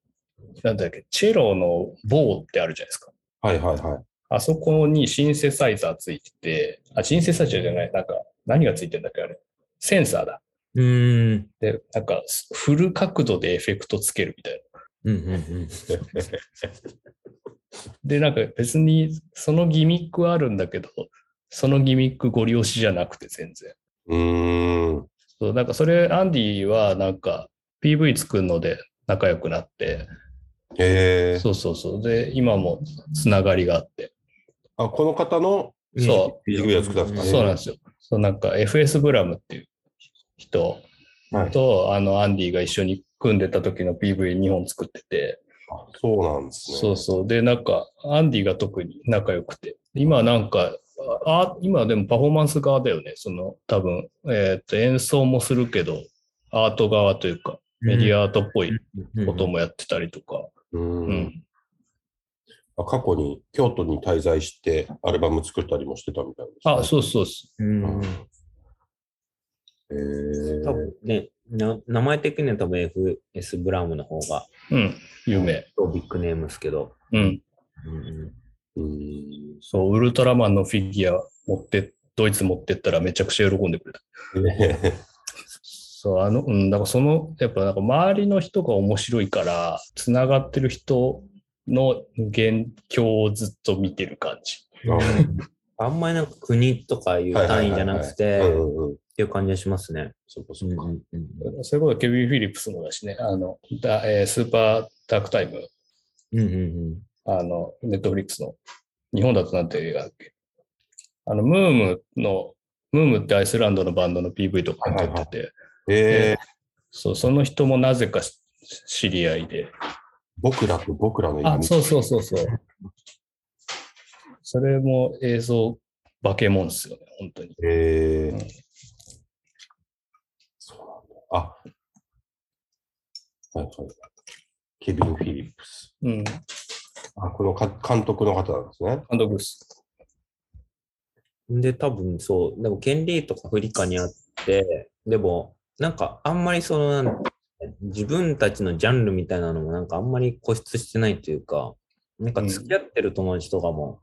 なんだっけ、チェロの棒ってあるじゃないですか。あ。はいはいはい。あそこにシンセサイザーついてて、あ、シンセサイザーじゃない、なんか、何がついてんだっけ、あれ。センサーだ。うーん。で、なんか、フル角度でエフェクトつけるみたいな。うんうんうん。で、なんか別にそのギミックはあるんだけど、そのギミックご利用しじゃなくて全然。うーん。そう、なんかそれ、アンディはなんか PV 作るので仲良くなって、へえ。そうそうそう。で、今もつながりがあって。あ、この方の、そミュージックビデオ作ったんですか？そうなんですよ。そう、なんか FS ブラムっていう人はい。と、あの、アンディが一緒に組んでた時の PV2 本作ってて、あそうなんですね。そうそう。で、なんか、アンディが特に仲良くて。今なんか、あ、今でもパフォーマンス側だよね。その、多分、えっ、と、演奏もするけど、アート側というか、メディアアートっぽいこともやってたりとか。う。うんん。あ過去に京都に滞在してアルバム作ったりもしてたみたいです、あ、そうそうそうん。へえ。多分ね、な名前的には多分 FS ブラウムの方がう。うん。有名。ビッグネームですけど。うん。うんうん。そう、ウルトラマンのフィギュア持って、ドイツ持ってったらめちゃくちゃ喜んでくれた。ね そう、あの、うん、だからその、やっぱなんか周りの人が面白いから、つながってる人の現況をずっと見てる感じ。あんまりなんか国とかいう単位じゃなくて、っ。ていう感じがしますね。そこそこ。うんうんそういうことケビン・フィリップスもだしね、あの、だえースーパーダークタイム、うんうんあの、ネットフリックスの、日本だとなんていう映画だっけ？あの、ムームの、ムームってアイスランドのバンドの PV とかも撮ってて、えー、そう、その人もなぜかし知り合いで、僕らと僕らのあ、夢そうそうそうそう。それも映像化け物ですよね、本当に。えーうんそうなんだ。あ、はいはい。ケビン・フィリップス。うん、あ、このか監督の方なんですね。監督です。うん。で、多分そう、でも権利とかフリカにあって、でも、なんかあんまりその、なん自分たちのジャンルみたいなのもなんかあんまり固執してないというか、なんか付き合ってる友達とかも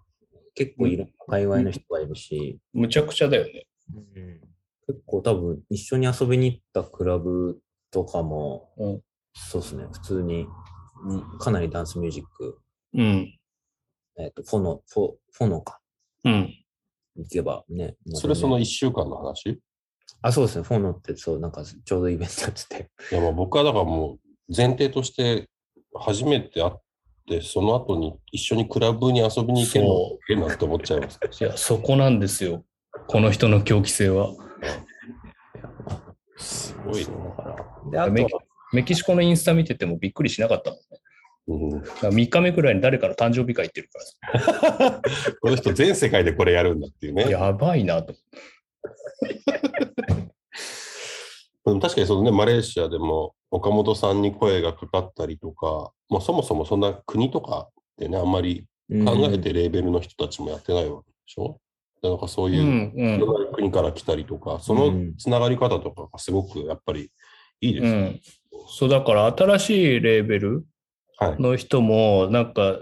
結構いる、界隈の人がいるし、むちゃくちゃだよね。結構多分一緒に遊びに行ったクラブとかも、うん。そうですね、普通に、うん。かなりダンスミュージック、うん。えっ、と、フォノ、フォ、フォノか、うん。行けばね。それそのい1週間の話？あ、そうですね、フォノってそう、なんかちょうどイベントやってて。いや、まあ僕はだからもう前提として初めて会って、その後に一緒にクラブに遊びに行けるのそ変なって思っちゃいます。いや、そこなんですよ。この人の狂気性は。すごいそうな。だから。で、あとメはキメキシコのインスタ見ててもびっくりしなかったもんね。うん、だから3日目くらいに誰かの誕生日会行ってるか この人全世界でこれやるんだっていうら。ね。やばいなと。で も確かにそのね、マレーシアでも岡本さんに声がかかったりとか、もうそもそもそんな国とかってね、あんまり考えてレーベルの人たちもやってないわけでしょ、でなんかそうういう国から来たりとか、そのつながり方とかがすごくやっぱりいいでん。うすね。ん。そう、だから新しいレーベルはい。の人も、なんか、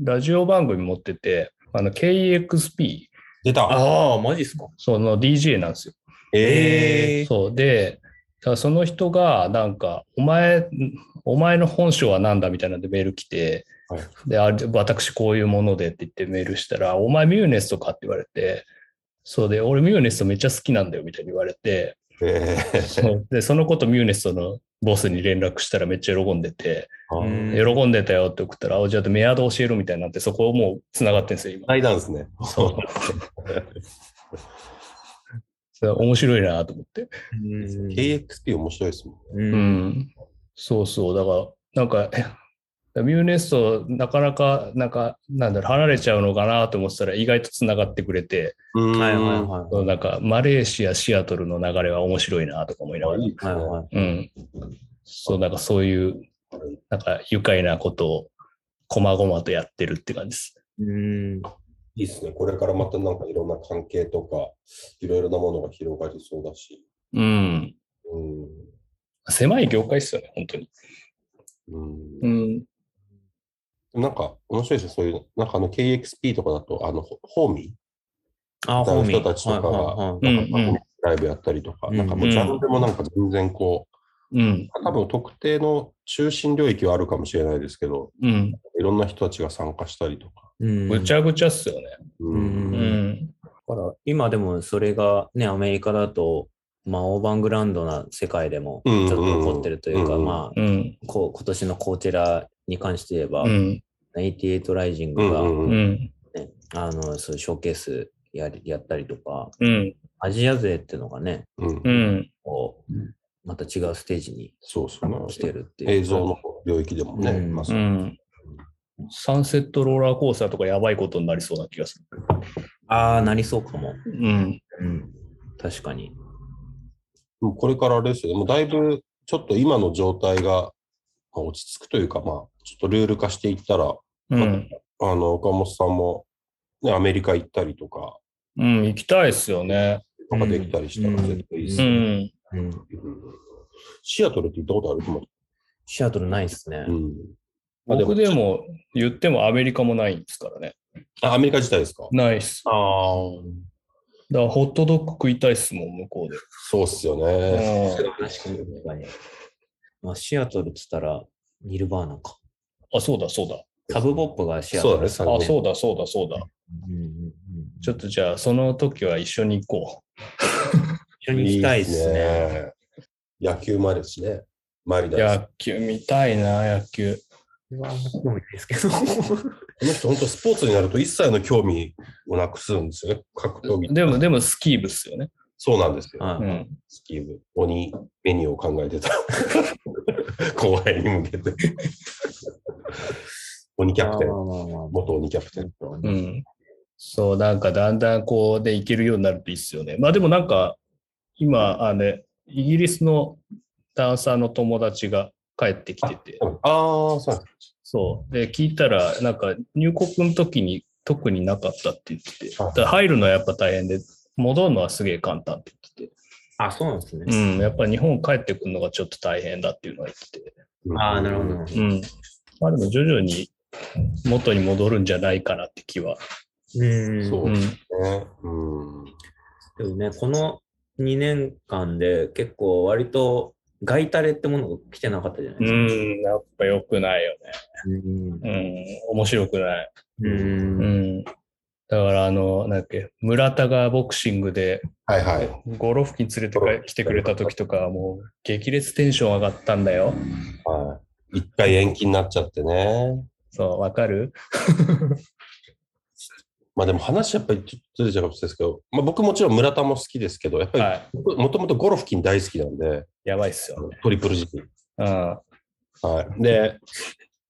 ラジオ番組持ってて、あの、KEXP、出た。ああ、マジっすか。その DJ なんですよ。ええそう。で、だからその人が、なんか、お前、お前の本性は何だみたいなんでメール来て、で、あ私こういうものでって言ってメールしたら、お前ミューネストかって言われて、そうで、俺ミューネストめっちゃ好きなんだよみたいに言われて、ええそう。で、そのことミューネストのボスに連絡したらめっちゃ喜んでて、喜んでたよって送ったら、あじゃあメアド教えろみたいになって、そこもう繋がってんですよ、今。対談ですね。そう。それ面白いなと思って。KXP 面白いですもんね。う。うんん。そうそう。だから、なんか、えミューネスト、なかなか、なんか、なんだろう、離れちゃうのかなと思ってたら、意外と繋がってくれて、うんはいはいはい。なんか、マレーシア、シアトルの流れは面白いなとか思いながら。はいはい。うん。そう、なんかそういう、なんか愉快なことを、こまごまとやってるって感じです。うん。いいですね。これからまたなんかいろんな関係とか、いろいろなものが広がりそうだし。うん。うん。狭い業界ですよね、本当に。うんうん。なんか面白いですよ。そういう、なんかあの KXP とかだと、あの、ホホーミあ、ー？のホーミー。人たちとかが、はいうんなんかうんライブやったりとか、うんなんかもうジャンルもなんか全然こうん。う、多分特定の中心領域はあるかもしれないですけど、うん。いろんな人たちが参加したりとか。うんぐちゃぐちゃっすよね。ううんうん。だから今でもそれがね、アメリカだと、まあ、オーバーグラウンドな世界でもちょっと起こってるというか、うんうんまあ、うん。こう今年のコーチェラに関して言えば、うん。88ライジンうグが、んうんうんうん。ねあのそういうショーケースやりやったりとか、うん。アジア勢っていうのがね、うんうん。こうまた違うステージにそうそうね。来てるっていう。映像の領域でもね。うんま。サンセットローラーコースターとかやばいことになりそうな気がする。ああ、なりそうかも。うん。うん。確かに。これからあれですよね。もうだいぶちょっと今の状態がまあ落ち着くというか、まあ、ちょっとルール化していったら、うん。あの、岡本さんも、ね、アメリカ行ったりとか、うん。行きたいっすよね。とかできたりしたらうん絶対いいですね。ん。うん。うんシアトルって行ったことある？と思シアトルないっすね。う。うん。あ僕でも言ってもアメリカもないんですからね。あ、アメリカ自体ですか？ないっす。ああ。だからホットドッグ食いたいっすもん、向こうで。そうっすよね。うん確かに確かに。まあ、シアトルっつったら、ニルバーナか。あ、そうだ、そうだ。サブボップがシアそうだね、あ、そうだ、そうだ、そうだ。うんうんうんちょっとじゃあ、その時は一緒に行こ 一緒に行きたいっすね。ね。野球もあるしね。マリう。ダー野球見たいな、野球。この人、本当スポーツになると一切の興味をなくすんですよね。格闘技。でも、でもスキー部っすよね。そうなんですよ。スキー部。鬼メニューを考えてた。後輩に向けて。鬼キャプテン。元鬼キャプテン。うん。そう、なんかだんだんこうで行けるようになるといいっすよね。まあでもなんか、今、あの、イギリスのダンサーの友達が帰ってきてて、ああ、そうそう。で、聞いたら、なんか入国の時に特になかったって言ってて、あだ入るのはやっぱ大変で、戻るのはすげえ簡単って言ってあ、そうなんですね。て、うん、やっぱ日本帰ってくるのがちょっと大変だっていうのは言ってて、ああ、なるほど。うん。まあでも徐々に元に戻るんじゃないかなって気は。うん。そううん。ね。うん。でもね、この2年間で結構割と外タレってものが来てなかったじゃないでうすか。ん、やっぱ良くないよね。うん。うん、面白くない。う。うんん。だからあの、なんだっけ、村田がボクシングではいはい。ゴロフキに連れてか来てくれた時とかはもう激烈テンション上がったんだよ。はい。一回延期になっちゃってね。そう、わかる？まあでも話やっぱりちょっとずれちゃうかもしれないですけど、まあ僕もちろん村田も好きですけど、やっぱりはい。もともとゴロフキン大好きなんで、やばいっすよね。トリプル。うん。はい。で、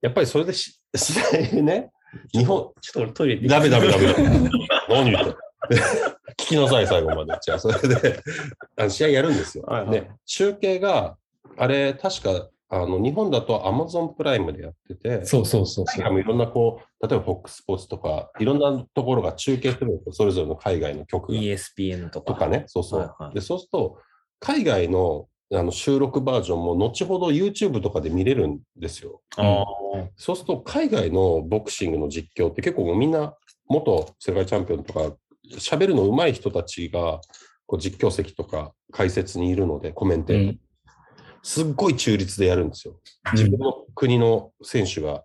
やっぱりそれでし 試合でね、日本、ちょっと俺トイレ行ってダメダメダメダメ。何言ってん 聞きなさい、最後まで。じゃあ、それで、あの試合やるんですよ。はいはいで、中継が、あれ、確か、あの、日本だと Amazon プライムでやってて、そうそうそうそう。もいろんなこう、例えば FOX スポーツとか、いろんなところが中継するんですよ。それぞれの海外の曲が ESPN とか。とかね。そうそう。はいはいで、そうすると、海外のあの収録バージョンも後ほど YouTube とかで見れるんですよ。ああ。そうすると、海外のボクシングの実況って結構もうみんな元世界チャンピオンとか、喋るの上手い人たちがこう実況席とか解説にいるので、コメンテーターうん。すっごい中立でやるんですよ。自分の国の選手が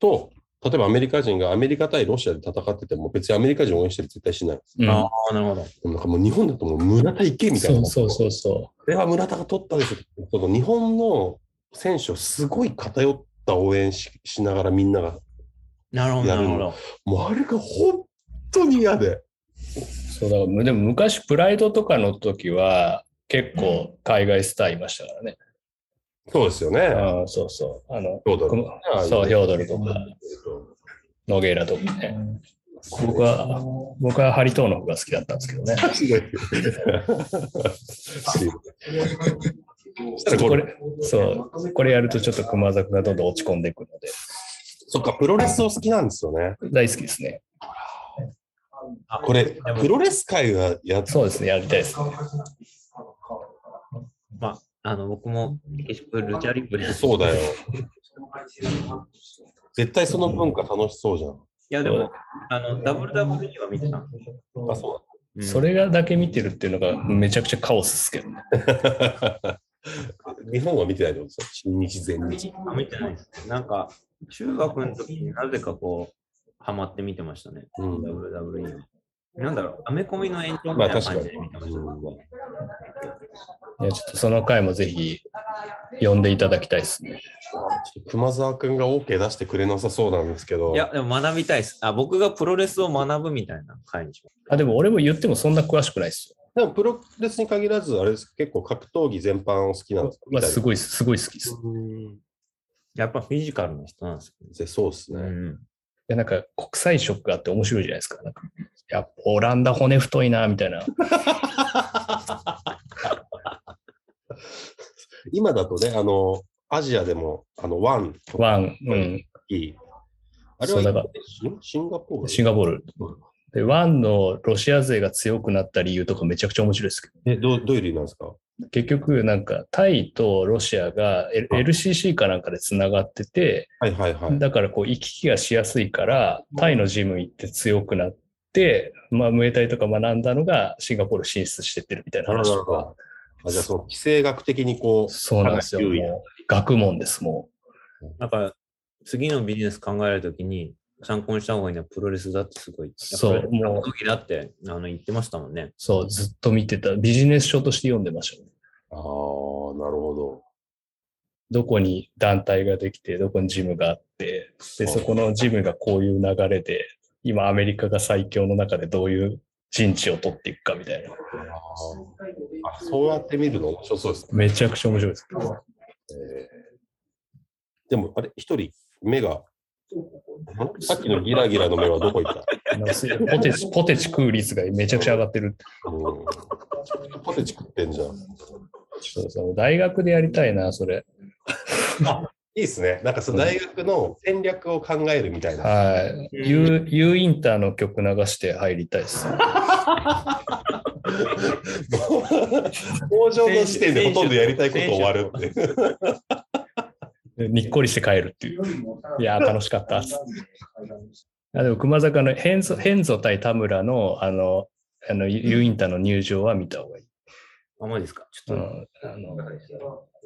と、例えばアメリカ人がアメリカ対ロシアで戦ってても、別にアメリカ人応援してる絶対しない。うんああ、なるほど。なんかもう日本だともう村田行けみたいな。そうそうそうそこれは村田が取ったでしょ。その日本の選手をすごい偏った応援ししながらみんなが、なるほど、なるほど。もうあれが本当に嫌で。う。そうだでも昔プライドとかの時は結構海外スターいましたからね。そうですよね。ああそうそう。あの、そうだこのそう、ヒョードルとか、ノゲーラとかね。僕は、僕はハリトーの方が好きだったんですけどね。これ、そう、これやるとちょっと熊崎がどんどん落ち込んでいくので、そっか、プロレスを好きなんですよね。大好きですね。これ、プロレス界がやっそうですね、やりたいですね。まあ、あの、僕も、メキシコルチャリブレそうだよ。絶対その文化楽しそうじゃん。いや、でも、あの、WWE は見てた。あ、そうんそれがだけ見てるっていうのがめちゃくちゃカオスですけどね。日本は見てないってことですよ。新日全日。あ見てないですね。なんか、中学の時になぜかこう、ハマって見てましたね。うん WWE は。なんだろう、アメコミの延長みまあたいな感確かにじで見てました、僕は。いやちょっとその回もぜひ呼んでいただきたいですね。熊沢君が OK 出してくれなさそうなんですけど。いや、でも学びたいです。あ、僕がプロレスを学ぶみたいな回にします。あ、でも俺も言ってもそんな詳しくないですよ。でもプロレスに限らず、あれです結構格闘技全般を好きなんですか？まあ、すごい、すごい好きです。いうんやっぱフィジカルの人なんですでそうですね。よね。や、なんか国際色があって面白いじゃないですか。なんかいや、オランダ骨太いな、みたいな。今だとね、あの、アジアでも、あの、ワンとかワン、うん、いい。あれはだからシンシンガポール？シンガポール。で、ワンのロシア勢が強くなった理由とかめちゃくちゃ面白いですけど、えどうどういう理由なんですか？結局なんかタイとロシアが L- LCC かなんかでつながってて、はいはいはい。だからこう行き来がしやすいから、タイのジム行って強くなって、まあ、ムエタイとか学んだのがシンガポール進出してってるみたいな話とか。あじゃあ、その地政学的にこう、そうなんですよ。学問です、もだから、次のビジネス考えるときに、参考にした方がいいのはプロレスだってすごい。そうもう格闘技だってあの言ってましたもんね。う。そう、ずっと見てた。ビジネス書として読んでましたね。ああ、なるほど。どこに団体ができて、どこにジムがあって、で、そこのジムがこういう流れで、今アメリカが最強の中でどういう陣地を取っていくかみたいな。ああそうやって見るの面白そうですね。めちゃくちゃ面白いです。えーでも、あれ、一人、目が、んさっきのギラギラの目はどこ行った？ポテチ、ポテチ食う率がめちゃくちゃ上がってる。うんポテチ食ってんじゃん。いそうそう。大学でやりたいな、それ。いですね。なんかその大学の戦略を考えるみたいな。はい。U, U インターの曲流して入りたいです。工場の時点でほとんどやりたいこと終わるって。で にっこりして帰るっていう。いやー、楽しかった。あでも、熊坂のヘンゾヘンゾ対田村の、あの、あの、ユインターの入場は見た方がいい。あ、マジですか？ちょっうん、あの、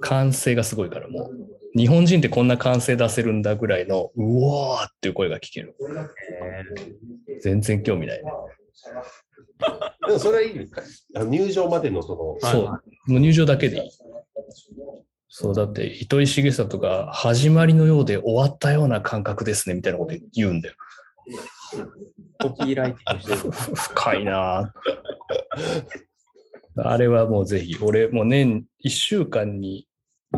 歓声がすごいから、もう、日本人ってこんな歓声出せるんだぐらいの、うおーっていう声が聞ける。全然興味ないね。でもそれはいい。あの入場までのその、はいそう。もう入場だけでいい。そう、だって、糸井重里が始まりのようで終わったような感覚ですね、みたいなこと言うんだよ。ー、コピーライティングしてる。深いなぁあれはもうぜひ、俺もう年1週間に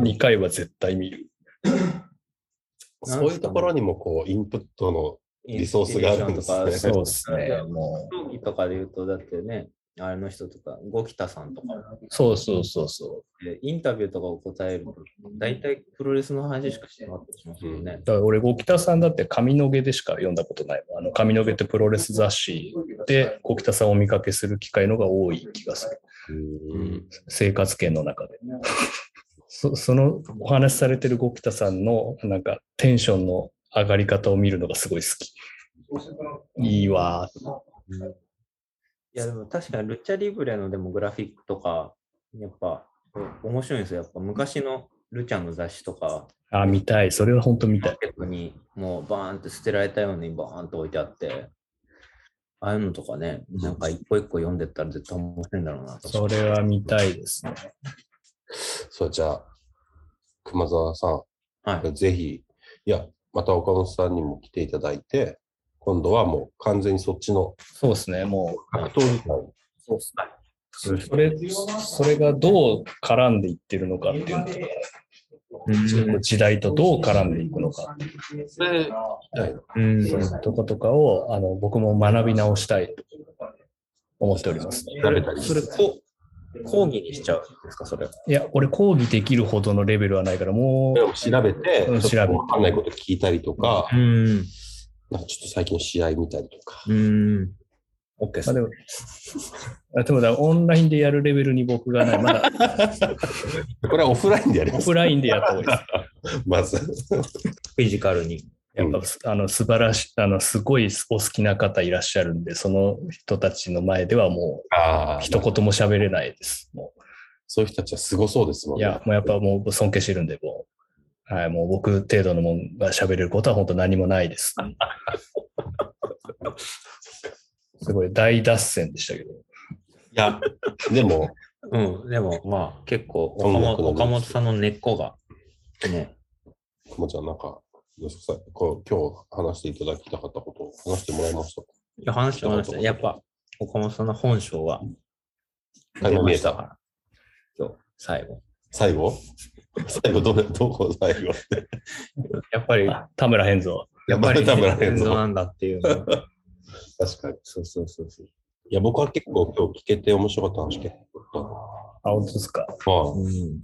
2回は絶対見る。そういうところにもこう、インプットの、リソースがあるんですねそうですね。も競技とかで言うと、だってね、あれの人とか、ゴキタさんとかう、そうそうそうそで、インタビューとかを答えると、大体プロレスの話しかしてなかったりしますよねう。。だから俺、ゴキタさんだって上野毛でしか読んだことないもん。あの、上野毛ってプロレス雑誌で、ゴキタさんをお見かけする機会のが多い気がする。うん生活圏の中で。そそのお話しされてるゴキタさんのなんかテンションの上がり方を見るのがすごい好き。いいわー。いや、でも確かにルチャリブレのでもグラフィックとか、やっぱお面白いんですよ。やっぱ昔のルちゃんの雑誌とか、あ、見たい。それは本当見たい。にもうバーンって捨てられたようにバーンと置いてあって、ああいうのとかね、なんか一個一個読んでったら絶対面白いんだろうなと。それは見たいですね。そう、じゃあ、熊沢さん、はい。ぜひ、いや、また岡本さんにも来ていただいて、今度はもう完全にそっちのそうですね。も格闘技界う、そうですね。それ、それがどう絡んでいってるのかっていうのとうん時代とどう絡んでいくのか。うんそういうとことかをあの僕も学び直したいと思っております、ね。それ、こう、講義にしちゃうんですか、それ。いや、俺講義できるほどのレベルはないから、もでも調べて、うん調べてわかんないこと聞いたりとか、ん。なんかちょっと最近の試合見たりとか。うん。OK でう、すまあ、でも、あでもだオンラインでやるレベルに僕がない。まだ これはオフラインでやります。オフラインでやった方がいいです。まず。フィジカルに。やっぱ、あの素晴らしい、あのすごいお好きな方いらっしゃるんで、その人たちの前ではもう一言も喋れないです。もそういう人たちはすごそうですもうんいね。や、もうやっぱもう尊敬してるんで、もう、はい、もう僕程度のもんが喋れることは本当何もないです。すごい大脱線でしたけど。いや、でも、うん。でも、まあ、結構岡音本、岡本さんの根っこが、ね、くもちゃんなんか、どうですかこう今日話していただきたかったことを話してもらいましたか？いや話してました。やっぱ、岡本さんの本性は垣間見えたから。今日、最後。最後？最後どれ、どこ最後？って。やっぱり、田村変造。やっぱり、田村変造なんだっていうのは。確かに。そうそうそうそう。いや、僕は結構今日聞けて面白かった話聞けた。あ、本当ですか？まあ、うん。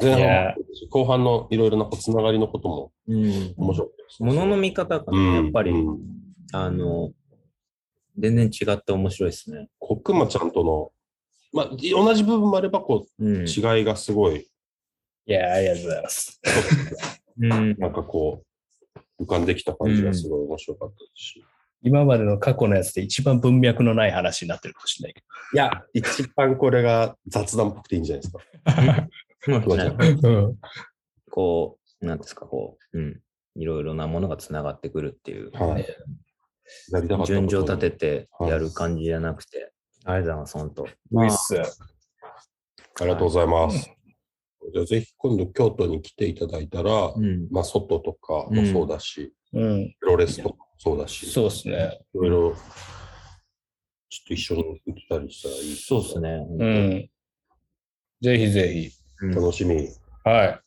前半、後半のいろいろなつながりのこともうん。面白かったです。ものの見方がやっぱり、うんあの、全然違って面白いですね。こうくまちゃんとの、まあ、同じ部分もあれば、こうん。う、違いがすごい、いや、ありがとうございます。うん。なんかこう、浮かんできた感じがすごい面白かったし。今までの過去のやつで一番文脈のない話になってるかもしれないけいや、一番これが雑談っぽくていいんじゃないですか。そうですねど。うん。こう、なんですか、こう、うん。いろいろなものがつながってくるっていう、はい。順序立ててはいやる感じじゃなくて、ありがとうございます、本当。ウィッス。ありがとうございます。じゃあぜひ今度京都に来ていただいたら、うん。まあ外とかもそうだし、うん。プロレスとかもそうだし、そうですね。いろいろ、ちょっと一緒に行ったりしたらいいそうです。ね。うん。ぜひぜひ。うん楽しみ。はい。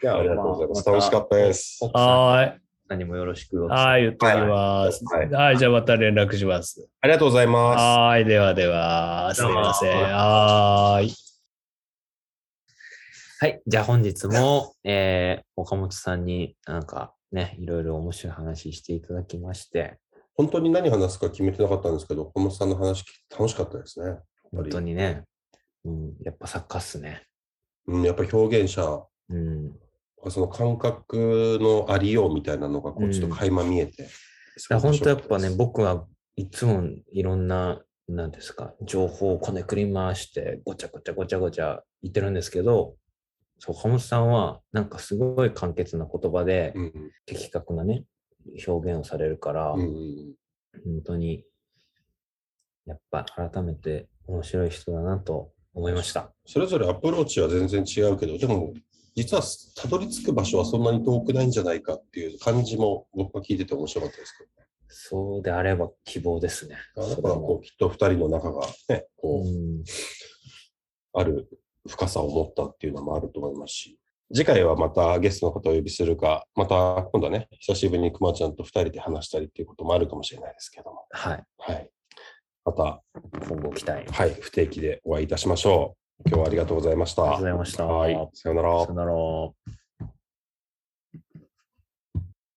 じゃありがとうございます。まあ楽しかったです。はーい。何もよろしくはい、言っときます。はいはい、じゃあまた連絡します。ありがとうございます。はい、ではでは、すみません。はーい。はい。じゃあ本日も、えー、岡本さんになんかね、いろいろ面白い話していただきまして、本当に何話すか決めてなかったんですけど、小本さんの話楽しかったですね。本当にね、うん、やっぱ作家っすね。うん、やっぱり表現者、うん。その感覚のありようみたいなのがこうちょっと垣間見えて。いや本当やっぱね、僕はいつもいろんな、なんですか、情報をこねくり回して、ごちゃごちゃごちゃごちゃ言ってるんですけど、そう、岡本さんは、なんかすごい簡潔な言葉で、うん的確なね、表現をされるから、うんうん本当に、やっぱ改めて面白い人だなと思いました。それぞれアプローチは全然違うけど、でも実はたどり着く場所はそんなに遠くないんじゃないかっていう感じも僕は聞いてて面白かったですけそうであれば希望ですね。ど、だからこうきっと二人の仲がね、こう、うんある深さを持ったっていうのもあると思いますし、次回はまたゲストの方をお呼びするか、また今度はね、久しぶりにくまちゃんと二人で話したりっていうこともあるかもしれないですけども、はい。はい。また、今後期待。ありがはい、不定期でお会いいたしましょう。今日はありがとうございました。とうございました。はい、さようならさよ。なら。